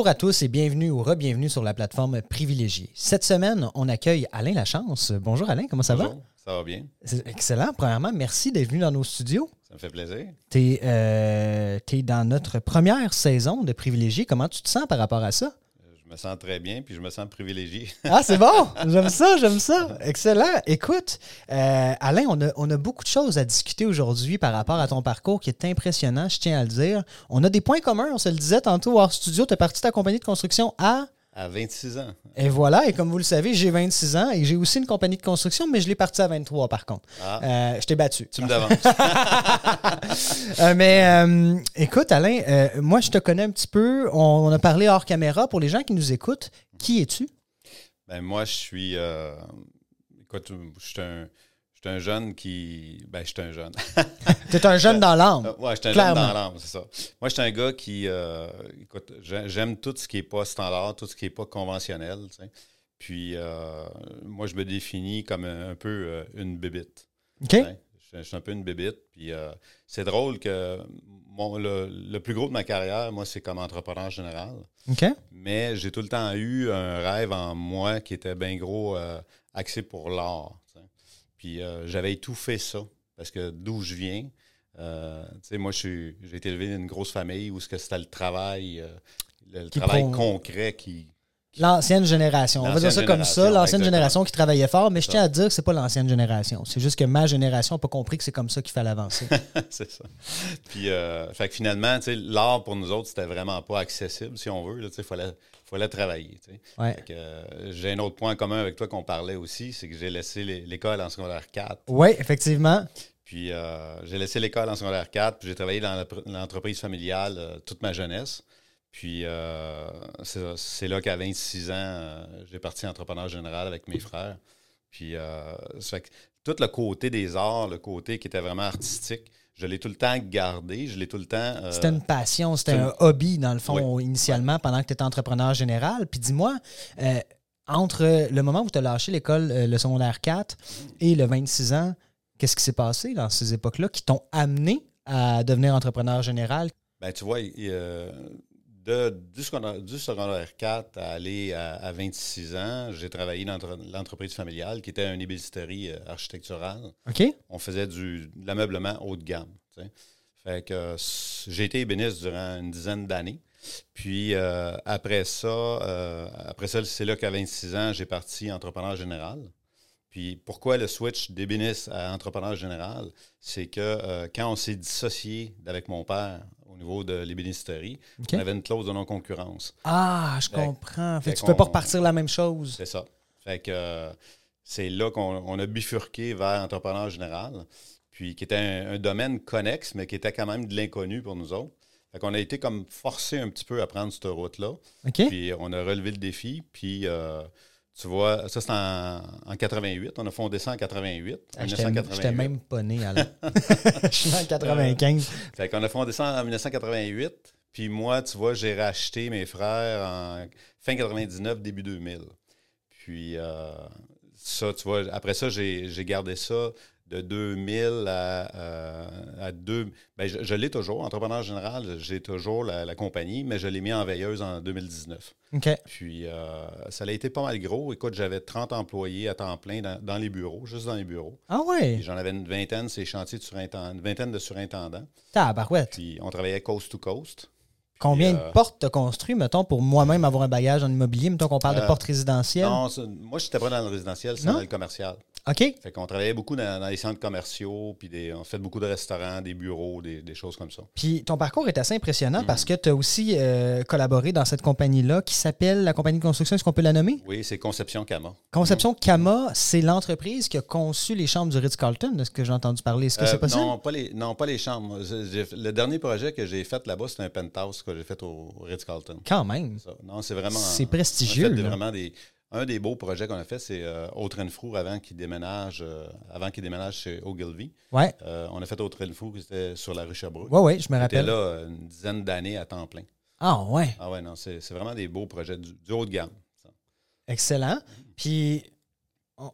Bonjour à tous et bienvenue ou re-bienvenue sur la plateforme Privilégiée. Cette semaine, on accueille Alain Lachance. Bonjour Alain, comment ça Bonjour, Ça va bien? C'est excellent. Premièrement, merci d'être venu dans nos studios. Ça me fait plaisir. Tu es, euh, dans notre première saison de Privilégié. Comment tu te sens par rapport à ça? Je me sens très bien, puis je me sens privilégié. ah, c'est bon! J'aime ça, j'aime ça. Excellent. Écoute, euh, Alain, on a, on a, beaucoup de choses à discuter aujourd'hui par rapport à ton parcours qui est impressionnant, je tiens à le dire. On a des points communs, on se le disait tantôt hors studio. Tu es parti de ta compagnie de construction à à 26 ans. Et voilà, et comme vous le savez, j'ai 26 ans et j'ai aussi une compagnie de construction, mais je l'ai parti à 23 par contre. Ah. Euh, je t'ai battu. Tu me devances. Euh, mais euh, écoute, Alain, moi je te connais un petit peu. On, a parlé hors caméra. Pour les gens qui nous écoutent, qui es-tu? Ben, moi, je suis. écoute, je suis un je suis un jeune qui. Ben, je suis un jeune. tu es un jeune dans l'âme. Euh, ouais, je suis un jeune dans l'âme, c'est ça. Moi, je suis un gars qui. Euh, écoute, j'aime tout ce qui n'est pas standard, tout ce qui n'est pas conventionnel. Puis, euh, moi, je me définis comme un, peu une bébite. OK. Je, suis un peu une bébite. Puis, c'est drôle que mon, le, plus gros de ma carrière, moi, c'est comme entrepreneur général. OK. Mais j'ai tout le temps eu un rêve en moi qui était bien gros axé pour l'art. Puis euh, j'avais tout fait ça, parce que d'où je viens, euh, tu sais, moi, j'ai été élevé dans une grosse famille où c'était le travail, euh, le travail concret qui, L'ancienne génération. On va dire ça comme ça. L'ancienne génération qui travaillait fort, mais je tiens à dire que c'est pas l'ancienne génération. C'est juste que ma génération n'a pas compris que c'est comme ça qu'il fallait avancer. c'est ça. Puis, fait que finalement, l'art pour nous autres, c'était vraiment pas accessible, si on veut. Il fallait, fallait travailler. Euh, j'ai un autre point en commun avec toi qu'on parlait aussi, c'est que j'ai laissé l'école en secondaire 4. Oui, effectivement. Puis euh, j'ai laissé l'école en secondaire 4, puis j'ai travaillé dans l'entreprise familiale euh, toute ma jeunesse. Puis c'est là qu'à 26 ans, j'ai parti entrepreneur général avec mes frères. Puis ça fait que tout le côté des arts, le côté qui était vraiment artistique, je l'ai tout le temps gardé, je l'ai tout le temps. Euh, c'était une passion, c'était un hobby, dans le fond, initialement, pendant que tu étais entrepreneur général. Puis dis-moi, euh, entre le moment où tu as lâché l'école, euh, le secondaire 4, et le 26 ans, qu'est-ce qui s'est passé dans ces époques-là qui t'ont amené à devenir entrepreneur général? Ben, tu vois, de, du, secondaire, 4 à aller à, 26 ans, j'ai travaillé dans l'entreprise familiale qui était une ébénisterie euh, architecturale. OK. On faisait du, de l'ameublement haut de gamme. Fait que j'ai été ébéniste durant une dizaine d'années. Puis euh, après ça, euh, après ça, c'est là qu'à 26 ans, j'ai parti entrepreneur général. Puis pourquoi le switch d'ébéniste à entrepreneur général? C'est que quand on s'est dissocié avec mon père niveau de l'ébénisterie. On avait une clause de non-concurrence. Ah, je comprends. Fait, tu ne peux pas repartir la même chose. C'est ça. Fait que c'est là qu'on a bifurqué vers entrepreneur général, puis qui était un, domaine connexe, mais qui était quand même de l'inconnu pour nous autres. Fait qu'on a été comme forcé un petit peu à prendre cette route-là. Puis on a relevé le défi, puis... Euh, tu vois, ça c'est en, 88. On a fondé ça en 88. Ah, J'étais même pas né, alors. Je suis en 95. Euh, fait qu'on a fondé ça en 1988. Puis moi, tu vois, j'ai racheté mes frères en fin 99, début 2000. Puis euh, ça, tu vois, après ça, j'ai gardé ça de 2000 à, euh, à 2. Ben, je, l'ai toujours. Entrepreneur général, j'ai toujours la, compagnie, mais je l'ai mis en veilleuse en 2019. OK. Puis, euh, ça a été pas mal gros. Écoute, j'avais 30 employés à temps plein dans, les bureaux, juste dans les bureaux. Ah ouais? J'en avais une vingtaine, ces chantiers de surintendants, une vingtaine de surintendants. Tabarouette. Puis, on travaillait coast to coast. Combien de euh, portes tu as construit, mettons, pour moi-même avoir un bagage en immobilier? Mettons qu'on parle de portes résidentielles. Non, moi, je n'étais pas dans le résidentiel, c'est dans le commercial. OK. Fait qu'on travaillait beaucoup dans, les centres commerciaux, puis des, on fait beaucoup de restaurants, des bureaux, des, choses comme ça. Puis ton parcours est assez impressionnant parce que tu as aussi euh, collaboré dans cette compagnie-là qui s'appelle la compagnie de construction. Est-ce qu'on peut la nommer? Oui, c'est Conception Cama. Conception Cama, c'est l'entreprise qui a conçu les chambres du Ritz-Carlton, de ce que j'ai entendu parler. Est-ce que c'est euh, possible? Non pas, les, non, pas les chambres. Le dernier projet que j'ai fait là-bas, c'est un penthouse que j'ai fait au Ritz-Carlton. Quand même. Non, c'est vraiment. C'est prestigieux. vraiment des un des beaux projets qu'on a fait, c'est euh, Autrenfrou avant qu'il déménage, euh, avant qu'il déménage chez Ogilvy. Ouais. Euh, on a fait Autrenfrou qui était sur la rue Sherbrooke. Oui, oui, je me rappelle. C'était là une dizaine d'années à temps plein. Ah ouais. Ah ouais, non, c'est vraiment des beaux projets du, haut de gamme. Excellent. Puis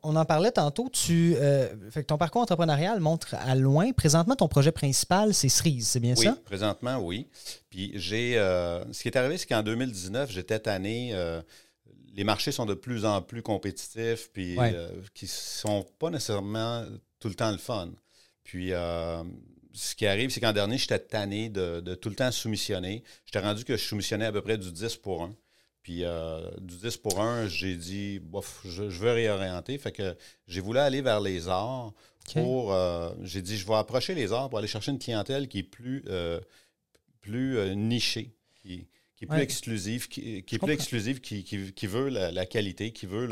on, en parlait tantôt. Tu, euh, fait que ton parcours entrepreneurial montre à loin. Présentement, ton projet principal, c'est Cerise, c'est bien oui, ça? présentement, oui. Puis j'ai. Euh, ce qui est arrivé, c'est qu'en 2019, j'étais tanné. Euh, les marchés sont de plus en plus compétitifs, puis qui sont pas nécessairement tout le temps le fun. Puis ce qui arrive, c'est qu'en dernier, j'étais tanné de, de, tout le temps soumissionner. J'étais rendu que je soumissionnais à peu près du 10 pour 1. Puis euh, du 10 pour 1, j'ai dit, bof, je, veux réorienter. Fait que j'ai voulu aller vers les arts pour. Euh, j'ai dit, je vais approcher les arts pour aller chercher une clientèle qui est plus, euh, plus nichée, qui, est plus exclusive, qui, est plus exclusive, qui, veut la, qualité, qui veut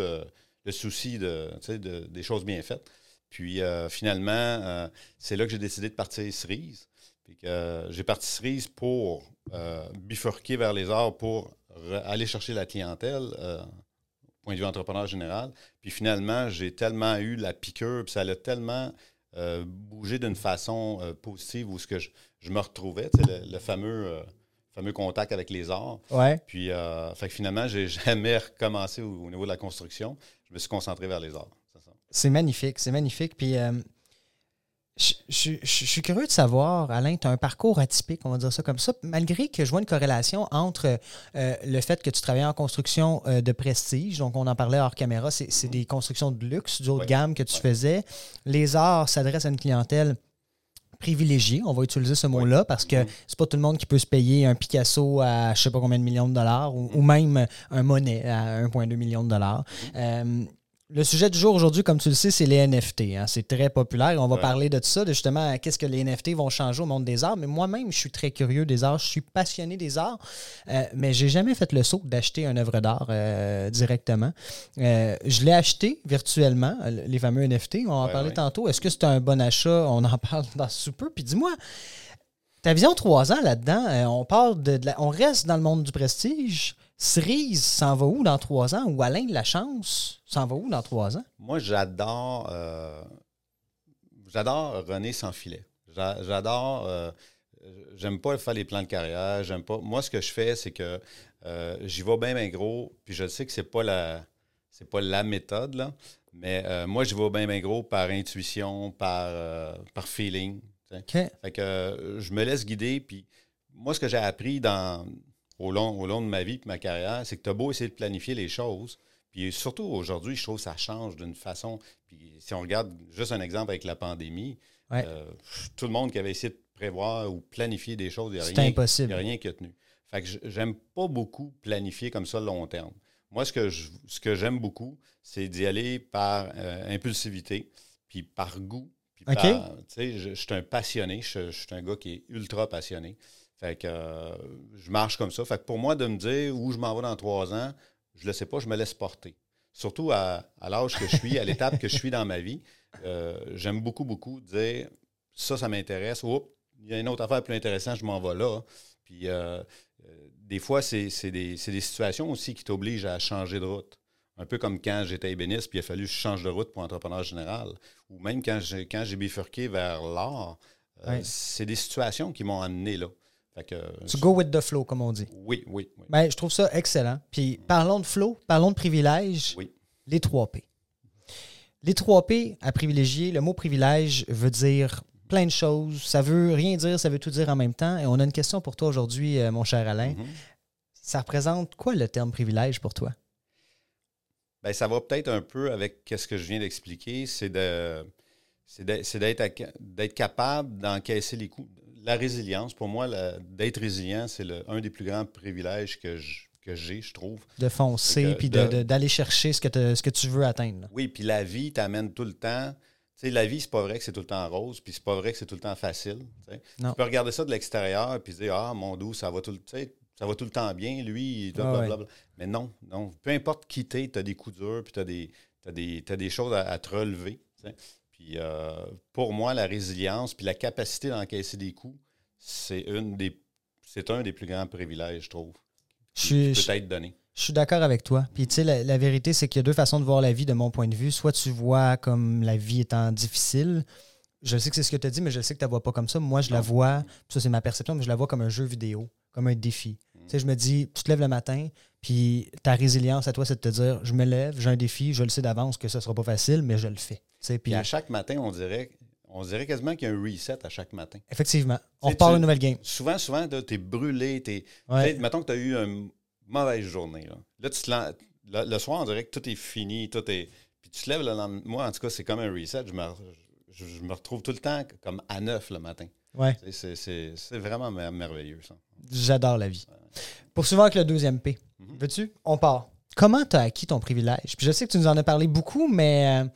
le, souci de, de, des choses bien faites. Puis finalement, c'est là que j'ai décidé de partir cerise. Puis que j'ai parti cerise pour bifurquer vers les arts pour aller chercher la clientèle, euh, point de vue entrepreneur général. Puis finalement, j'ai tellement eu la piqûre, puis ça a tellement euh, bougé d'une façon euh, positive où ce que je, me retrouvais, le, le fameux, fameux contact avec les arts. Ouais. Puis fait que finalement, j'ai jamais recommencé au, niveau de la construction. Je me suis concentré vers les arts. C'est magnifique, c'est magnifique. Puis je, suis curieux de savoir, Alain, tu as un parcours atypique, on va dire ça comme ça, malgré que je vois une corrélation entre euh, le fait que tu travailles en construction euh, de prestige, donc on en parlait hors caméra, c'est des constructions de luxe, du haut de gamme que tu faisais. Les arts s'adressent à une clientèle privilégiée, on va utiliser ce mot-là, parce que mm-hmm. c'est pas tout le monde qui peut se payer un Picasso à je sais pas combien de millions de dollars ou, mm-hmm. même un Monet à 1,2 million de dollars. Mm-hmm. Euh, le sujet du jour aujourd'hui, comme tu le sais, c'est les NFT. Hein. C'est très populaire. On va parler de ça, de justement qu'est-ce que les NFT vont changer au monde des arts. Mais moi-même, je suis très curieux des arts. Je suis passionné des arts. Euh, mais j'ai jamais fait le saut d'acheter une œuvre d'art euh, directement. Euh, je l'ai acheté virtuellement, les fameux NFT. On va en parler tantôt. Est-ce que c'est un bon achat? On en parle dans ce peu. Puis dis-moi, ta vision trois ans là-dedans, on parle de, on reste dans le monde du prestige? Cerise s'en va où dans trois ans? Ou Alain de la Chance s'en va où dans trois ans? Moi, j'adore euh, j'adore René sans filet. J'adore. Euh, j'aime pas faire les plans de carrière. J'aime pas. Moi, ce que je fais, c'est que euh, j'y vais bien, bien gros. Puis je sais que c'est pas la. C'est pas la méthode, là. Mais moi, j'y vais bien, bien gros par intuition, par, par feeling. Fait que je me laisse guider. Puis moi, ce que j'ai appris dans au long, au long de ma vie et ma carrière, c'est que tu as beau essayer de planifier les choses. Puis surtout aujourd'hui, je trouve que ça change d'une façon. Puis si on regarde juste un exemple avec la pandémie, euh, tout le monde qui avait essayé de prévoir ou planifier des choses, il n'y a, rien, impossible. a rien qui a tenu. Fait que j'aime pas beaucoup planifier comme ça long terme. Moi, ce que, ce que j'aime beaucoup, c'est d'y aller par euh, impulsivité, puis par goût. Puis je, je, suis un passionné, je, je, suis un gars qui est ultra passionné. Fait que euh, je marche comme ça. Fait que pour moi, de me dire où je m'en vais dans trois ans, je ne le sais pas, je me laisse porter. Surtout à, l'âge que je suis, à l'étape que je suis dans ma vie. Euh, j'aime beaucoup, beaucoup dire ça, ça m'intéresse. Oups, il y a une autre affaire plus intéressante, je m'en vais là. Puis euh, des fois, c'est des, des, situations aussi qui t'obligent à changer de route. Un peu comme quand j'étais ébéniste, puis il a fallu que je change de route pour entrepreneur général. Ou même quand j'ai bifurqué vers l'art, c'est des situations qui m'ont amené là. Tu go with the flow, comme on dit. Oui, oui. oui. Ben, je trouve ça excellent. Puis parlons de flow, parlons de privilèges. Oui. Les 3 P. Les 3 P à privilégier, le mot privilège veut dire plein de choses. Ça veut rien dire, ça veut tout dire en même temps. Et on a une question pour toi aujourd'hui, euh, mon cher Alain. Mm-hmm. Ça représente quoi le terme privilège pour toi? Bien, ça va peut-être un peu avec ce que je viens d'expliquer. C'est de c'est d'être capable d'encaisser les coups, la résilience, pour moi, d'être résilient, c'est un des plus grands privilèges que j'ai, je trouve. De foncer, puis d'aller chercher ce que, ce que tu veux atteindre. Oui, puis la vie t'amène tout le temps. Tu sais, la vie, c'est pas vrai que c'est tout le temps rose, puis c'est pas vrai que c'est tout le temps facile. Tu peux regarder ça de l'extérieur, puis dire Ah, mon doux, ça va tout le ça va tout le temps bien, lui, blablabla. Mais non, non. Peu importe qui t'es, tu as des coups durs, puis tu as des, des, des choses à, te relever. Puis euh, pour moi, la résilience puis la capacité d'encaisser des coups, c'est une des c'est un des plus grands privilèges, je trouve. Qui, peut être donné. Je suis d'accord avec toi. Puis tu sais, la, vérité, c'est qu'il y a deux façons de voir la vie de mon point de vue. Soit tu vois comme la vie étant difficile. Je sais que c'est ce que tu as dit, mais je sais que tu ne la vois pas comme ça. Moi, je la vois, ça c'est ma perception, mais je la vois comme un jeu vidéo, comme un défi. Mm. Tu sais, je me dis, tu te lèves le matin, puis ta résilience à toi, c'est de te dire, je me lève, j'ai un défi, je le sais d'avance que ce sera pas facile, mais je le fais. Puis à chaque matin, on dirait, on dirait quasiment qu'il y a un reset à chaque matin. effectivement, on repart une nouvelle game. Souvent, souvent, tu es brûlé, tu es. Ouais. Mettons que tu as eu une mauvaise journée. Là, Là, tu te le, le soir, on dirait que tout est fini, tout est. Puis tu te lèves le lendemain. Moi, en tout cas, c'est comme un reset. Je me, je, je me retrouve tout le temps comme à neuf le matin. Ouais, C'est- vraiment mer- merveilleux, ça. j'adore la vie. Poursuivons avec le deuxième P. Mhm. Veux-tu? On part. Comment tu as acquis ton privilège? Puis je sais que tu nous en as parlé beaucoup, mais euh,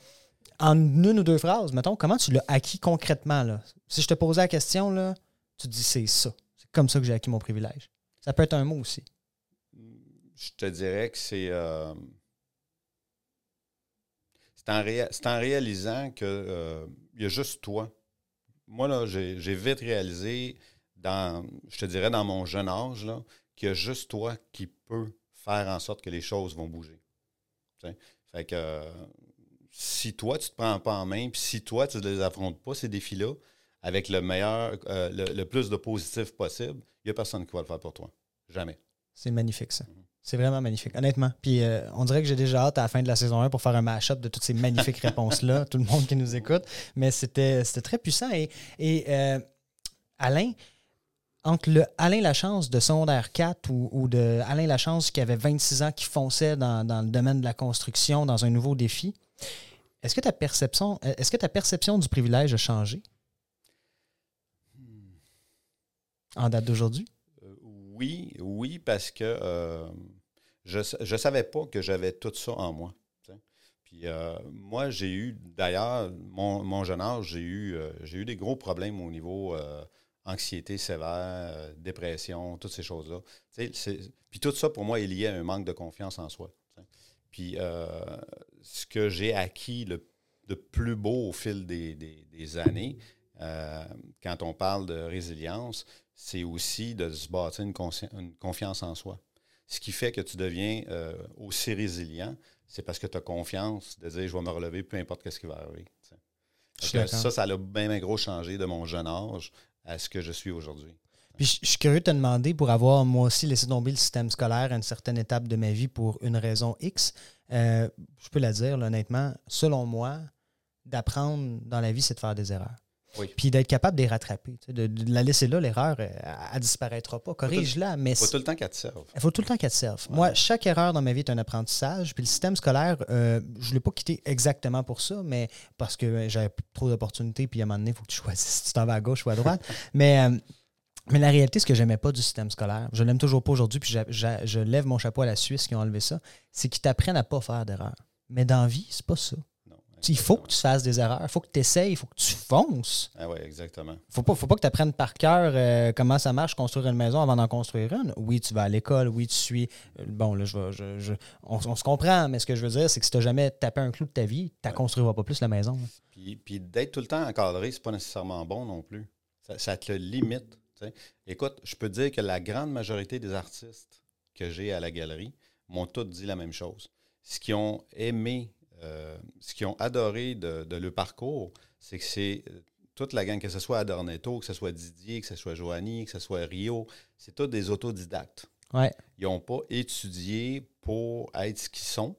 en une ou deux phrases, mettons, comment tu l'as acquis concrètement? Là? Si je te posais la question, là, tu te dis c'est ça. C'est comme ça que j'ai acquis mon privilège. Ça peut être un mot aussi. Je te dirais que c'est. euh, c'est en, réalisant que euh, il y a juste toi. Moi, là, j'ai vite réalisé, dans, je te dirais dans mon jeune âge, là, qu'il y a juste toi qui peux faire en sorte que les choses vont bouger. Fait que euh, si toi, tu te prends pas en main, puis si toi, tu ne les affrontes pas, ces défis-là, avec le meilleur, euh, le, le plus de positif possible, il n'y a personne qui va le faire pour toi. Jamais. C'est magnifique, ça. C'est vraiment magnifique, honnêtement. Puis euh, on dirait que j'ai déjà hâte à la fin de la saison 1 pour faire un mash-up de toutes ces magnifiques réponses-là, tout le monde qui nous écoute. Mais c'était très puissant. Et, et euh, Alain, entre le Alain Lachance de secondaire 4 ou, ou de Alain Lachance qui avait 26 ans, qui fonçait dans, dans le domaine de la construction, dans un nouveau défi, est-ce que ta perception, est-ce que ta perception du privilège a changé? En date d'aujourd'hui? Euh, oui, oui, parce que euh, je ne savais pas que j'avais tout ça en moi. Puis euh, moi, j'ai eu, d'ailleurs, mon, mon jeune âge, j'ai eu, euh, j'ai eu des gros problèmes au niveau anxiété sévère, dépression, toutes ces choses-là. Puis tout ça, pour moi, est lié à un manque de confiance en soi. Puis ce que j'ai acquis le, de plus beau au fil des, des- des années, euh, quand on parle de résilience, c'est aussi de se bâtir une, une confiance en soi. Ce qui fait que tu deviens euh, aussi résilient, c'est parce que tu as confiance de dire je vais me relever peu importe ce qui va arriver. ça, ça a bien, bien gros changé de mon jeune âge à ce que je suis aujourd'hui. Puis je, suis curieux de te demander, pour avoir moi aussi laissé tomber le système scolaire à une certaine étape de ma vie pour une raison X, euh, je peux la dire là, honnêtement, selon moi, d'apprendre dans la vie, c'est de faire des erreurs. Oui. Puis d'être capable de les rattraper. De, de la laisser là, l'erreur, euh, elle ne disparaîtra pas. Corrige-la, mais Faut c'est- tout le temps qu'elle te serve. il faut tout le temps qu'elle te serve. Ouais. Moi, chaque erreur dans ma vie est un apprentissage. Puis le système scolaire, euh, je ne l'ai pas quitté exactement pour ça, mais parce que j'avais trop d'opportunités. Puis à un moment donné, il faut que tu choisisses si tu t'en vas à gauche ou à droite. mais, euh, mais la réalité, ce que j'aimais pas du système scolaire, je l'aime toujours pas aujourd'hui, puis je lève mon chapeau à la Suisse qui ont enlevé ça, c'est qu'ils t'apprennent à pas faire d'erreurs. Mais dans la vie, c'est pas ça. Non, Il faut que tu fasses des erreurs, il faut que tu essayes, il faut que tu fonces. Ah ouais, exactement. Faut pas, faut pas que tu apprennes par cœur euh, comment ça marche construire une maison avant d'en construire une. Oui, tu vas à l'école, oui, tu suis. euh, bon, là, je vais, je- je- on, on se comprend, mais ce que je veux dire, c'est que si tu n'as jamais tapé un clou de ta vie, tu ne Ouais. construiras pas plus la maison. là. Puis, puis d'être tout le temps encadré, c'est pas nécessairement bon non plus. Ça, ça te le limite. Écoute, je peux te dire que la grande majorité des artistes que j'ai à la galerie m'ont tous dit la même chose. Ce qu'ils ont aimé, euh, ce qu'ils ont adoré de, de leur parcours, c'est que c'est euh, toute la gang, que ce soit Adornetto, que ce soit Didier, que ce soit Joanie, que ce soit Rio, c'est tous des autodidactes. Ouais. Ils n'ont pas étudié pour être ce qu'ils sont.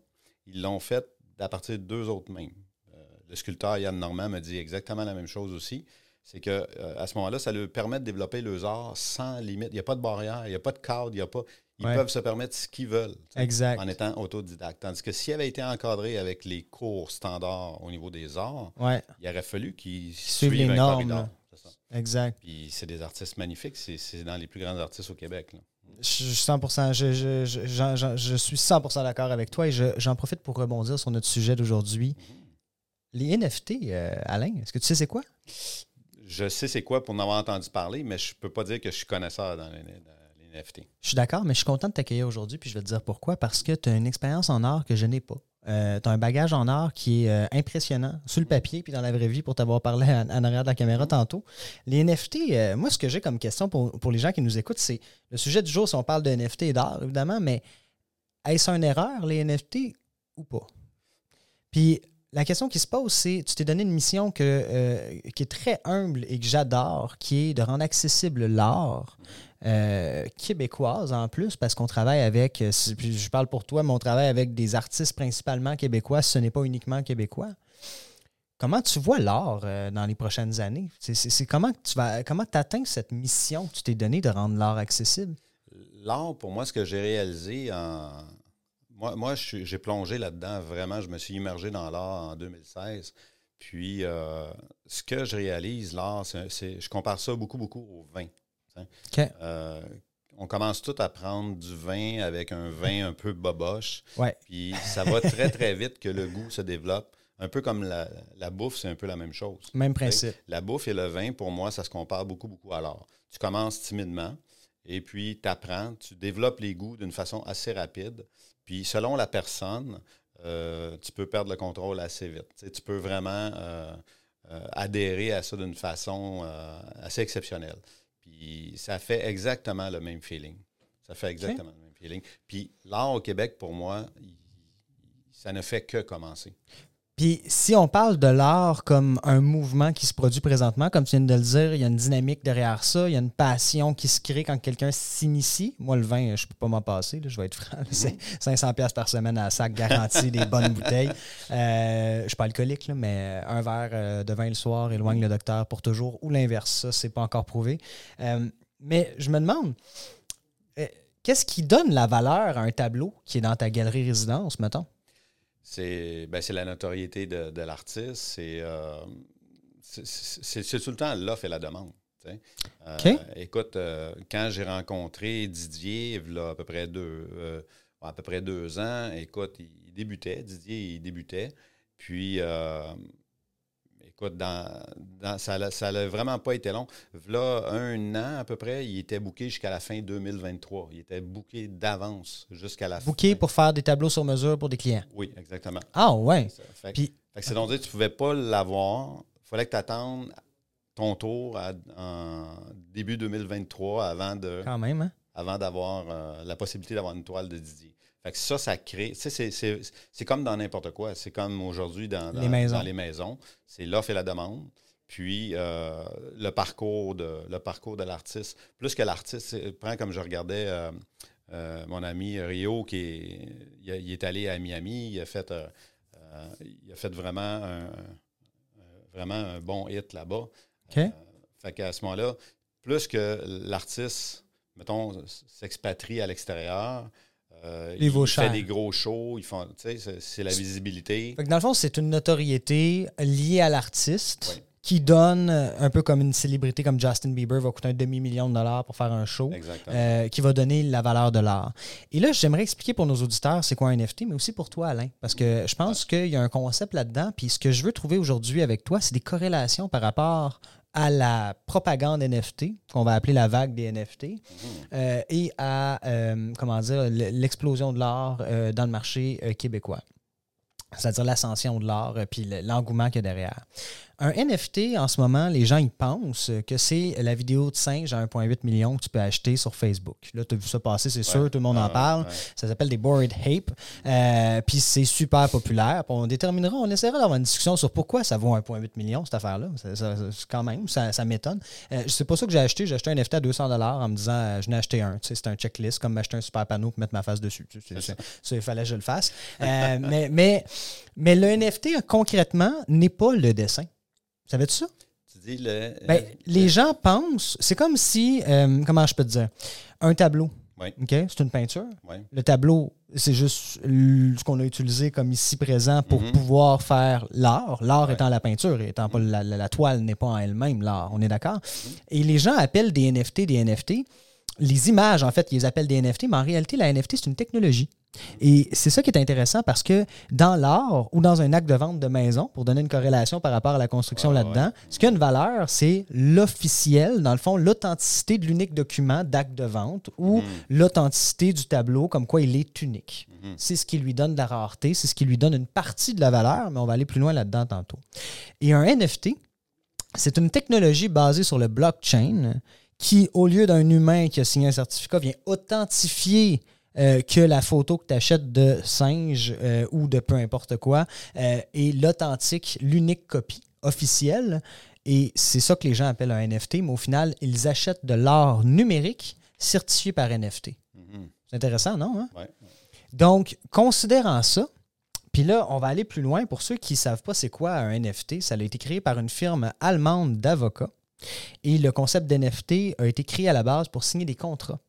Ils l'ont fait à partir d'eux autres mêmes. Euh, le sculpteur Yann Normand me dit exactement la même chose aussi. C'est que euh, à ce moment-là, ça leur permet de développer leurs arts sans limite. Il n'y a pas de barrière, il n'y a pas de cadre, il y a pas. Ils Ouais. peuvent se permettre ce qu'ils veulent Exact. en étant autodidacte. Tandis que s'ils avaient été encadrés avec les cours standards au niveau des arts, Ouais, il aurait fallu qu'ils Suivent suivent les un normes, corridor. ça. exact. Puis c'est des artistes magnifiques. C'est dans les plus grands artistes au Québec. là. Je suis 100%, je, je- je- j'en- j'en- je suis 100% d'accord avec toi et je- j'en profite pour rebondir sur notre sujet d'aujourd'hui. Les NFT, euh, Alain, est-ce que tu sais c'est quoi? Je sais c'est quoi pour en avoir entendu parler, mais je peux pas dire que je suis connaisseur dans les, NFT. Je suis d'accord, mais je suis content de t'accueillir aujourd'hui, puis je vais te dire pourquoi. Parce que tu as une expérience en art que je n'ai pas. tu as un bagage en art qui est euh, impressionnant sur le papier puis dans la vraie vie pour t'avoir parlé en, en arrière de la caméra tantôt. Les NFT, euh, moi, ce que j'ai comme question pour, pour les gens qui nous écoutent, c'est le sujet du jour si on parle de NFT et d'art, évidemment, mais est-ce une erreur, les NFT, ou pas? Puis la question qui se pose, c'est tu t'es donné une mission euh, qui est très humble et que j'adore, qui est de rendre accessible l'art. Euh, québécoise en plus, parce qu'on travaille avec, euh, je parle pour toi, mais on travaille avec des artistes principalement québécois, ce n'est pas uniquement québécois. Comment tu vois l'art dans les prochaines années? C'est comment tu vas comment atteins cette mission que tu t'es donnée de rendre l'art accessible? L'art, pour moi, ce que j'ai réalisé en, moi, moi j'ai plongé là-dedans, vraiment, je me suis immergé dans l'art en 2016. Puis, euh, ce que je réalise, l'art, c'est, je compare ça beaucoup, beaucoup au vin. Euh, on commence tout à prendre du vin avec un vin un peu boboche. Ouais. Puis, ça va très, très vite que le goût se développe. Un peu comme la, la bouffe, c'est un peu la même chose. Même principe. La bouffe et le vin, pour moi, ça se compare beaucoup, beaucoup à l'art. Tu commences timidement et puis tu apprends, tu développes les goûts d'une façon assez rapide. Puis selon la personne, euh, tu peux perdre le contrôle assez vite. tu peux vraiment euh, euh, adhérer à ça d'une façon assez exceptionnelle. Puis ça fait exactement le même feeling. Ça fait exactement le même feeling. Puis l'art au Québec, pour moi, ça ne fait que commencer. Puis si on parle de l'art comme un mouvement qui se produit présentement, comme tu viens de le dire, il y a une dynamique derrière ça, il y a une passion qui se crée quand quelqu'un s'initie. Moi, le vin, je ne peux pas m'en passer, je vais être franc. C'est 500 pièces par semaine à sac garanti, des bonnes bouteilles. Euh, je ne suis pas alcoolique, mais un verre euh, de vin le soir éloigne le docteur pour toujours, ou l'inverse, ça, c'est pas encore prouvé. Euh, mais je me demande, qu'est-ce qui donne la valeur à un tableau qui est dans ta galerie résidence, mettons? Ben, c'est la notoriété de, l'artiste. Euh, c'est tout le temps l'offre et la demande. Euh, écoute, euh, quand j'ai rencontré Didier, il a à peu près deux, à peu près deux ans, écoute, il débutait, Didier, il débutait. Puis Écoute, dans, ça n'a vraiment pas été long. Là, un an à peu près, il était booké jusqu'à la fin 2023. Il était booké d'avance jusqu'à la fin. Booké pour faire des tableaux sur mesure pour des clients. Oui, exactement. Ah ouais. Puis, c'est donc dire tu ne pouvais pas l'avoir. Il fallait que tu attendes ton tour en début 2023 avant de. Quand même, hein? Avant d'avoir euh, la possibilité d'avoir une toile de Didier. Fait que ça, ça crée. C'est comme dans n'importe quoi. C'est comme aujourd'hui dans, les maisons. C'est l'offre et la demande. Puis euh, le parcours de le parcours de l'artiste. Plus que l'artiste, prends comme je regardais euh, euh, mon ami Rio qui est, il, est allé à Miami, il a fait, il a fait vraiment un, vraiment un bon hit là-bas. fait qu'à ce moment-là, plus que l'artiste, mettons, s'expatrie à l'extérieur, euh, il fait des gros shows, ils font, c'est la visibilité. dans le fond, c'est une notoriété liée à l'artiste qui donne, euh, un peu comme une célébrité comme Justin Bieber va coûter un demi-million de dollars pour faire un show, euh, qui va donner la valeur de l'art. Et là, j'aimerais expliquer pour nos auditeurs c'est quoi un NFT, mais aussi pour toi, Alain, parce que je pense qu'il y a un concept là-dedans, puis ce que je veux trouver aujourd'hui avec toi, c'est des corrélations par rapport à la propagande NFT, qu'on va appeler la vague des NFT, mhm. euh, et à, euh, comment dire, l'explosion de l'art euh, dans le marché québécois. C'est-à-dire l'ascension de l'art, puis l'engouement qu'il y a derrière. Un NFT, en ce moment, les gens ils pensent que c'est la vidéo de singe à 1,8 million que tu peux acheter sur Facebook. Là, tu as vu ça passer, c'est sûr, tout le monde en parle. Ça s'appelle des Bored Ape. Euh, puis c'est super populaire. on déterminera, on essaiera d'avoir une discussion sur pourquoi ça vaut 1,8 million, cette affaire-là. quand même, ça, m'étonne. Euh, c'est pas ça que j'ai acheté. J'ai acheté un NFT à 200 en me disant, euh, je n'ai acheté un. c'est un checklist, comme m'acheter un super panneau pour mettre ma face dessus. Il fallait que je le fasse. mais, mais, mais le NFT, concrètement, n'est pas le dessin. Savais-tu ça? Tu dis le. Ben, les gens pensent, c'est comme si, euh, comment je peux te dire, un tableau. Oui. OK? C'est une peinture. Oui. Le tableau, c'est juste ce qu'on a utilisé comme ici présent pour mm-hmm. pouvoir faire l'art. L'art étant la peinture, étant pas la, toile n'est pas en elle-même l'art. On est d'accord? Mm-hmm. Et les gens appellent des NFT des NFT. Les images, en fait, ils les appellent des NFT, mais en réalité, la NFT, c'est une technologie. Et c'est ça qui est intéressant parce que dans l'art ou dans un acte de vente de maison, pour donner une corrélation par rapport à la construction là-dedans, ce qui a une valeur, c'est l'officiel, dans le fond, l'authenticité de l'unique document d'acte de vente ou mhm. l'authenticité du tableau, comme quoi il est unique. Mhm. C'est ce qui lui donne de la rareté, c'est ce qui lui donne une partie de la valeur, mais on va aller plus loin là-dedans tantôt. Et un NFT, c'est une technologie basée sur le blockchain qui, au lieu d'un humain qui a signé un certificat, vient authentifier euh, que la photo que tu achètes de singe euh, ou de peu importe quoi euh, est l'authentique, l'unique copie officielle. Et c'est ça que les gens appellent un NFT, mais au final, ils achètent de l'art numérique certifié par NFT. Mhm. C'est intéressant, non? hein? Ouais. Donc, considérant ça, puis là, on va aller plus loin. Pour ceux qui ne savent pas c'est quoi un NFT, ça a été créé par une firme allemande d'avocats. Et le concept d'NFT a été créé à la base pour signer des contrats.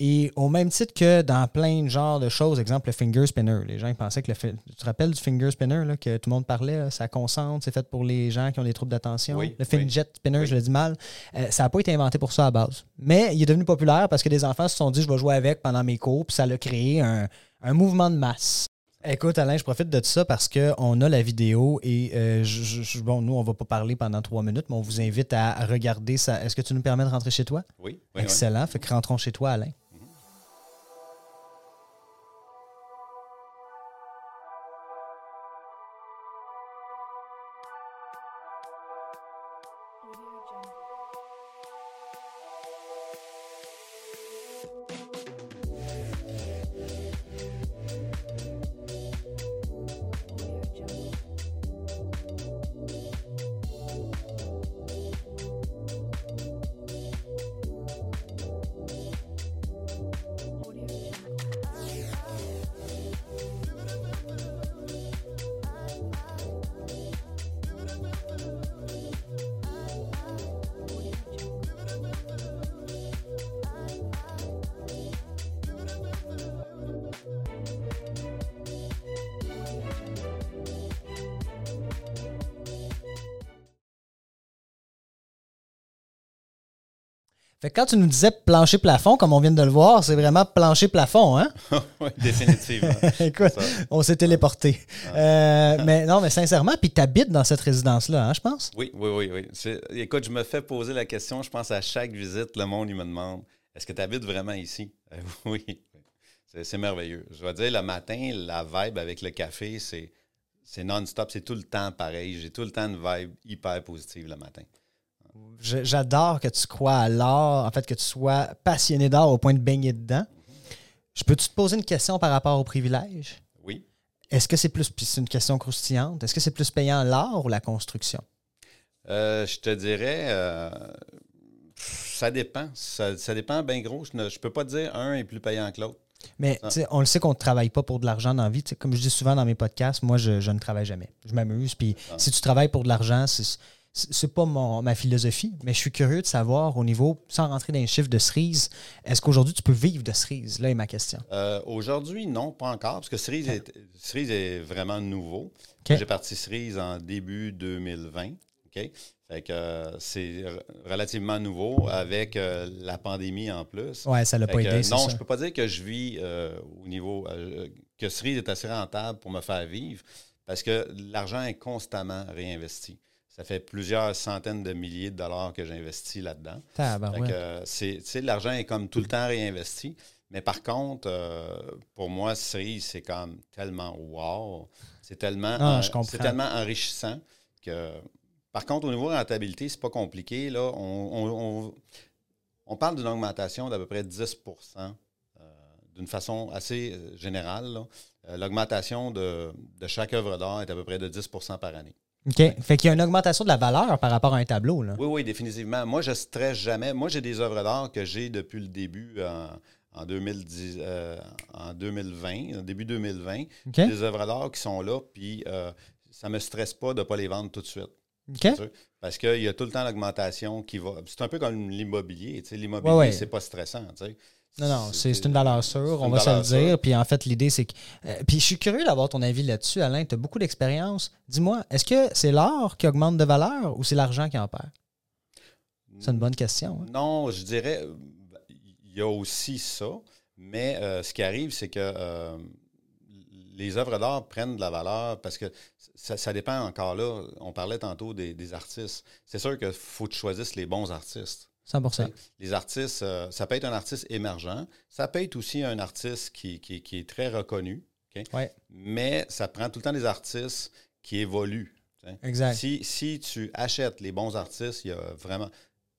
Et au même titre que dans plein de genres de choses, exemple le finger spinner. Les gens ils pensaient que le. Tu te rappelles du finger spinner là, que tout le monde parlait, là, ça concentre, c'est fait pour les gens qui ont des troubles d'attention. Oui, le spinner, Oui. je le dis mal. Euh, ça n'a pas été inventé pour ça à base. Mais il est devenu populaire parce que des enfants se sont dit je vais jouer avec pendant mes cours, puis ça a créé un, un mouvement de masse. Écoute, Alain, je profite de ça parce qu'on a la vidéo et euh, je- je- je- bon, nous, on va pas parler pendant trois minutes, mais on vous invite à regarder ça. Est-ce que tu nous permets de rentrer chez toi? Oui, oui, oui. Excellent. Fait que rentrons chez toi, Alain. Fait que quand tu nous disais plancher-plafond, comme on vient de le voir, c'est vraiment plancher-plafond, hein? oui, définitivement. Écoute, on s'est téléporté. Euh, mais non, mais sincèrement, puis tu habites dans cette résidence-là, hein, je pense? Oui, oui, oui, oui. Écoute, je me fais poser la question, je pense à chaque visite, le monde, il me demande est-ce que tu habites vraiment ici? Euh, Oui. C'est merveilleux. Je vais dire, le matin, la vibe avec le café, c'est non-stop, c'est tout le temps pareil. J'ai tout le temps une vibe hyper positive le matin. J'adore que tu crois à l'art, en fait, que tu sois passionné d'art au point de baigner dedans. Je peux-tu te poser une question par rapport au privilège? Oui. Est-ce que c'est plus, puis c'est une question croustillante, est-ce que c'est plus payant l'art ou la construction? Euh, je te dirais, euh, ça dépend. Ça, ça dépend bien gros. Je ne je peux pas dire un est plus payant que l'autre. Mais on le sait qu'on ne travaille pas pour de l'argent dans la vie. Comme je dis souvent dans mes podcasts, moi, je, je ne travaille jamais. Je m'amuse. Puis Ah. si tu travailles pour de l'argent, c'est c'est pas mon, ma philosophie, mais je suis curieux de savoir au niveau, sans rentrer dans les chiffres de cerise, est-ce qu'aujourd'hui tu peux vivre de cerise? Là est ma question. Euh, Aujourd'hui, non, pas encore, parce que Cerise est, Cerise est vraiment nouveau. J'ai parti Cerise en début 2020. OK? Fait que euh, c'est relativement nouveau avec euh, la pandémie en plus. Ouais, ça l'a pas que, aidé, non, ça. je ne peux pas dire que je vis au niveau que Cerise est assez rentable pour me faire vivre parce que l'argent est constamment réinvesti. Ça fait plusieurs centaines de milliers de dollars que j'investis là-dedans. Que, euh, c'est, l'argent est comme tout le temps réinvesti. Mais par contre, euh, pour moi, Cerise, c'est comme tellement wow. C'est tellement, Ah, c'est tellement enrichissant que. Par contre, au niveau de rentabilité, c'est pas compliqué. Là. On, on- on- on parle d'une augmentation d'à peu près 10% euh, d'une façon assez générale. L'augmentation de, de chaque œuvre d'art est à peu près de 10% par année. OK. Fait qu'il y a une augmentation de la valeur par rapport à un tableau. Là. Oui, oui, définitivement. Moi, je ne stresse jamais. Moi, j'ai des œuvres d'art que j'ai depuis le début en, en 2010, euh, en 2020, début 2020. OK. Des œuvres d'art qui sont là, puis euh, ça ne me stresse pas de ne pas les vendre tout de suite. OK. Parce qu'il y a tout le temps l'augmentation qui va. C'est un peu comme l'immobilier. L'immobilier, Ouais, ouais. c'est pas stressant. Non, non, c'est une valeur sûre, on va se le sûre. dire. Puis en fait, l'idée, c'est que. euh, puis je suis curieux d'avoir ton avis là-dessus, Alain. Tu as beaucoup d'expérience. Dis-moi, est-ce que c'est l'or qui augmente de valeur ou c'est l'argent qui en perd? C'est une bonne question. hein. Non, je dirais, il y a aussi ça, mais euh, ce qui arrive, c'est que euh, les œuvres d'art prennent de la valeur parce que ça, ça dépend encore là. On parlait tantôt des, des artistes. C'est sûr qu'il faut que tu choisisses les bons artistes. 100% Les artistes, euh, ça peut être un artiste émergent, ça peut être aussi un artiste qui, qui- qui est très reconnu? Ouais. mais ça prend tout le temps des artistes qui évoluent. Exact. Si, si tu achètes les bons artistes, il y a vraiment.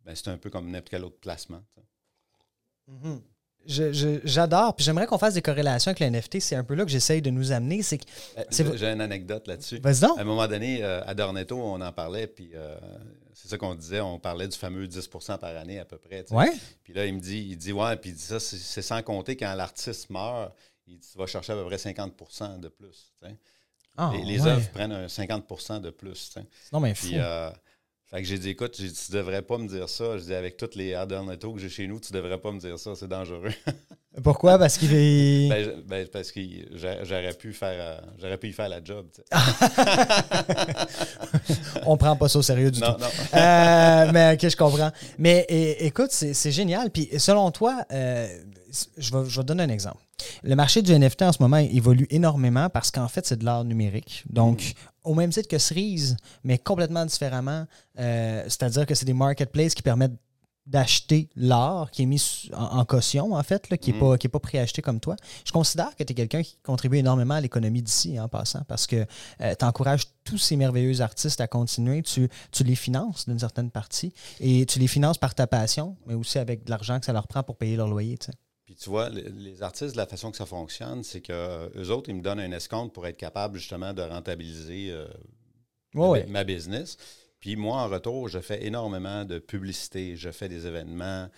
Ben, c'est un peu comme n'importe quel autre placement. sais. J'adore. Puis j'aimerais qu'on fasse des corrélations avec le NFT. C'est un peu là que j'essaye de nous amener. C'est euh, J'ai une anecdote là-dessus. Vas-y À un moment donné, euh, à Dornetto, on en parlait, puis euh, c'est ça qu'on disait. On parlait du fameux 10% par année à peu près. Ouais. Puis là, il me dit, il dit ouais, puis ça, c'est sans compter quand l'artiste meurt, il va chercher à peu près 50% de plus. Ah, les, œuvres prennent un 50% de plus. Non, mais fou. Fait que j'ai dit, écoute, tu devrais pas me dire ça. Je dis, avec toutes les Adornetto que j'ai chez nous, tu devrais pas me dire ça, c'est dangereux. Pourquoi? Parce qu'il est. Ben, ben, parce que j'aurais pu faire euh, j'aurais pu y faire la job. On prend pas ça au sérieux du tout. Non. Euh, mais ok, je comprends. Mais écoute, c'est génial. Puis selon toi, euh, je, vais, je vais te donner un exemple. Le marché du NFT en ce moment évolue énormément parce qu'en fait, c'est de l'art numérique. Donc, mm. Au même titre que Cerise, mais complètement différemment. Euh, c'est-à-dire que c'est des marketplaces qui permettent d'acheter l'art qui est mis en, caution, en fait, là, qui n'est mm. pas, pas préacheté comme toi. Je considère que tu es quelqu'un qui contribue énormément à l'économie d'ici, en passant, parce que euh, tu encourages tous ces merveilleux artistes à continuer, tu, tu les finances d'une certaine partie, et tu les finances par ta passion, mais aussi avec de l'argent que ça leur prend pour payer leur loyer. Puis tu vois, les artistes, la façon que ça fonctionne, c'est que euh, eux autres, ils me donnent un escompte pour être capable justement de rentabiliser euh, ma, business. Puis moi, en retour, je fais énormément de publicité, je fais des événements.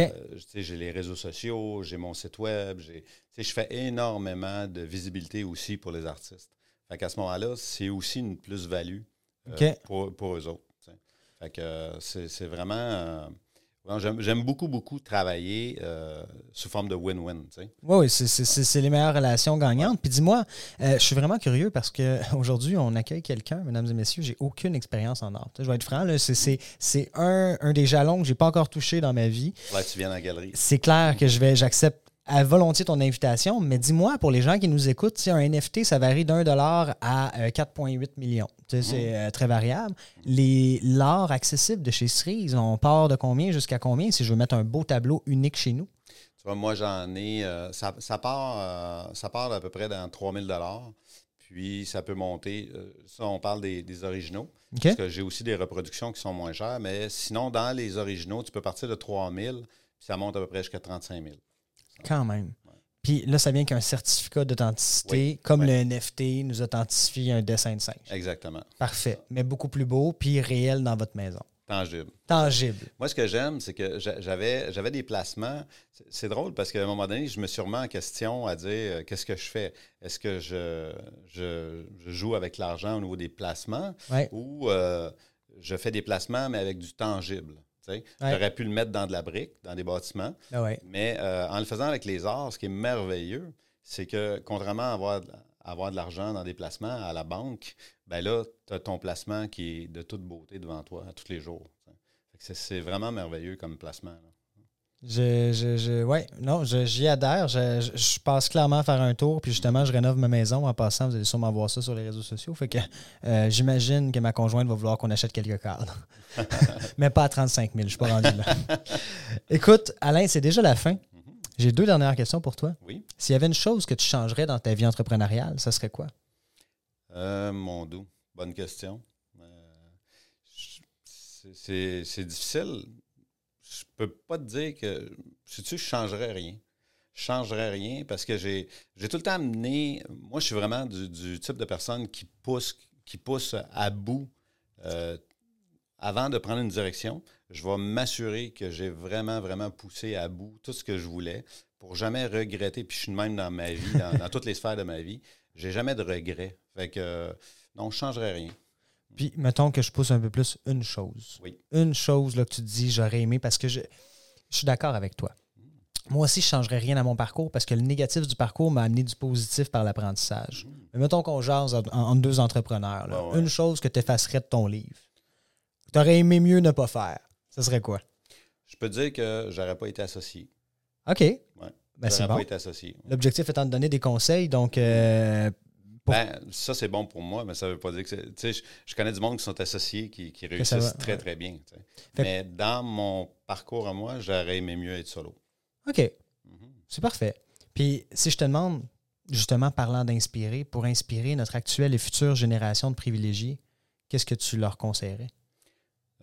Euh, j'ai les réseaux sociaux, j'ai mon site web, je fais énormément de visibilité aussi pour les artistes. Fait qu'à ce moment-là, c'est aussi une plus-value pour, pour, eux autres. Fait que c'est vraiment J'aime beaucoup, beaucoup travailler euh, sous forme de win-win. Oui, c'est les meilleures relations gagnantes. Puis dis-moi, euh, je suis vraiment curieux parce qu'aujourd'hui, on accueille quelqu'un, mesdames et messieurs, j'ai aucune expérience en art. Je vais être franc, c'est un, un, des jalons que j'ai pas encore touché dans ma vie. Tu viens dans la galerie. C'est clair que je vais, j'accepte à volontiers ton invitation, mais dis-moi, pour les gens qui nous écoutent, si un NFT, ça varie d'un dollar à 4,8 euh, millions. C'est mmh. euh, très variable. L'art accessible de chez Cerise, on part de combien jusqu'à combien si je veux mettre un beau tableau unique chez nous? Tu vois, moi, j'en ai. Euh, ça, part, ça part à peu près dans 3000 dollars. Puis ça peut monter. ça, on parle des, originaux. Parce que j'ai aussi des reproductions qui sont moins chères. Mais sinon, dans les originaux, tu peux partir de 3000 puis ça monte à peu près jusqu'à 35 000. Quand même. Puis là, ça vient qu'un certificat d'authenticité, comme le NFT nous authentifie un dessin de singe. Exactement. Parfait. Mais beaucoup plus beau, puis réel dans votre maison. Tangible. Tangible. Moi, ce que j'aime, c'est que j'avais, j'avais des placements. C'est drôle parce qu'à un moment donné, je me suis remis en question à dire euh, qu'est-ce que je fais? Est-ce que je, je, joue avec l'argent au niveau des placements? Ou euh, je fais des placements, mais avec du tangible? J'aurais pu le mettre dans de la brique, dans des bâtiments. Ah mais euh, en le faisant avec les arts, ce qui est merveilleux, c'est que contrairement à avoir, avoir de l'argent dans des placements à la banque, ben là, tu as ton placement qui est de toute beauté devant toi tous les jours. C'est vraiment merveilleux comme placement. Je, je, je, ouais, non, j'y adhère. Je, je, passe clairement faire un tour, puis justement, je rénove ma maison. En passant, vous allez sûrement voir ça sur les réseaux sociaux. Fait que euh, j'imagine que ma conjointe va vouloir qu'on achète quelques cadres. Mais pas à 35 000, je ne suis pas rendu là. Écoute, Alain, c'est déjà la fin. J'ai deux dernières questions pour toi. Oui. S'il y avait une chose que tu changerais dans ta vie entrepreneuriale, ça serait quoi? Euh, mon doux, bonne question. Euh, c'est difficile je peux pas te dire que. Si tu je changerais rien. Je changerais rien parce que j'ai tout le temps amené. Moi, je suis vraiment du, type de personne qui pousse, qui pousse à bout. Euh, avant de prendre une direction, je vais m'assurer que j'ai vraiment, vraiment poussé à bout tout ce que je voulais pour jamais regretter. Puis je suis même dans ma vie, dans, toutes les sphères de ma vie. J'ai jamais de regrets. Fait que non, je ne changerais rien. Puis, mettons que je pousse un peu plus une chose. Oui. Une chose là, que tu te dis, j'aurais aimé parce que je, suis d'accord avec toi. Moi aussi, je ne changerais rien à mon parcours parce que le négatif du parcours m'a amené du positif par l'apprentissage. Mm. Mais mettons qu'on jase entre deux entrepreneurs. Une chose que tu effacerais de ton livre. Tu aurais aimé mieux ne pas faire. Ce serait quoi? Je peux te dire que j'aurais pas été associé. OK. Ouais. Ben, c'est bon. pas été associé. L'objectif étant de donner des conseils, donc euh, ben, ça, c'est bon pour moi, mais ça ne veut pas dire que c'est. Tu sais, je, connais du monde qui sont associés qui, réussissent très, très bien. Mais dans mon parcours à moi, j'aurais aimé mieux être solo. OK. Mhm. C'est parfait. Puis, si je te demande, justement, parlant d'inspirer, pour inspirer notre actuelle et future génération de privilégiés, qu'est-ce que tu leur conseillerais?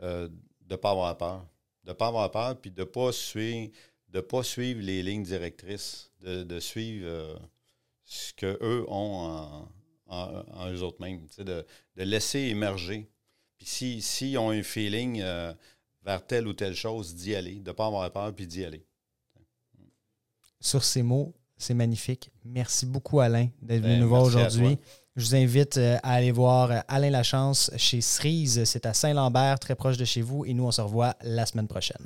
Euh, de ne pas avoir peur. De ne pas avoir peur, puis de ne pas suivre, ne pas suivre les lignes directrices, de, suivre ce qu'eux ont en, eux autres mêmes, de, de, laisser émerger. Puis s'ils si, ont un feeling vers telle ou telle chose, d'y aller, de ne pas avoir peur, puis d'y aller. Sur ces mots, c'est magnifique. Merci beaucoup, Alain, d'être venu ben, nous voir aujourd'hui. Je vous invite euh, à aller voir euh, Alain Lachance chez Cerise. C'est à Saint-Lambert, très proche de chez vous. Et nous, on se revoit la semaine prochaine.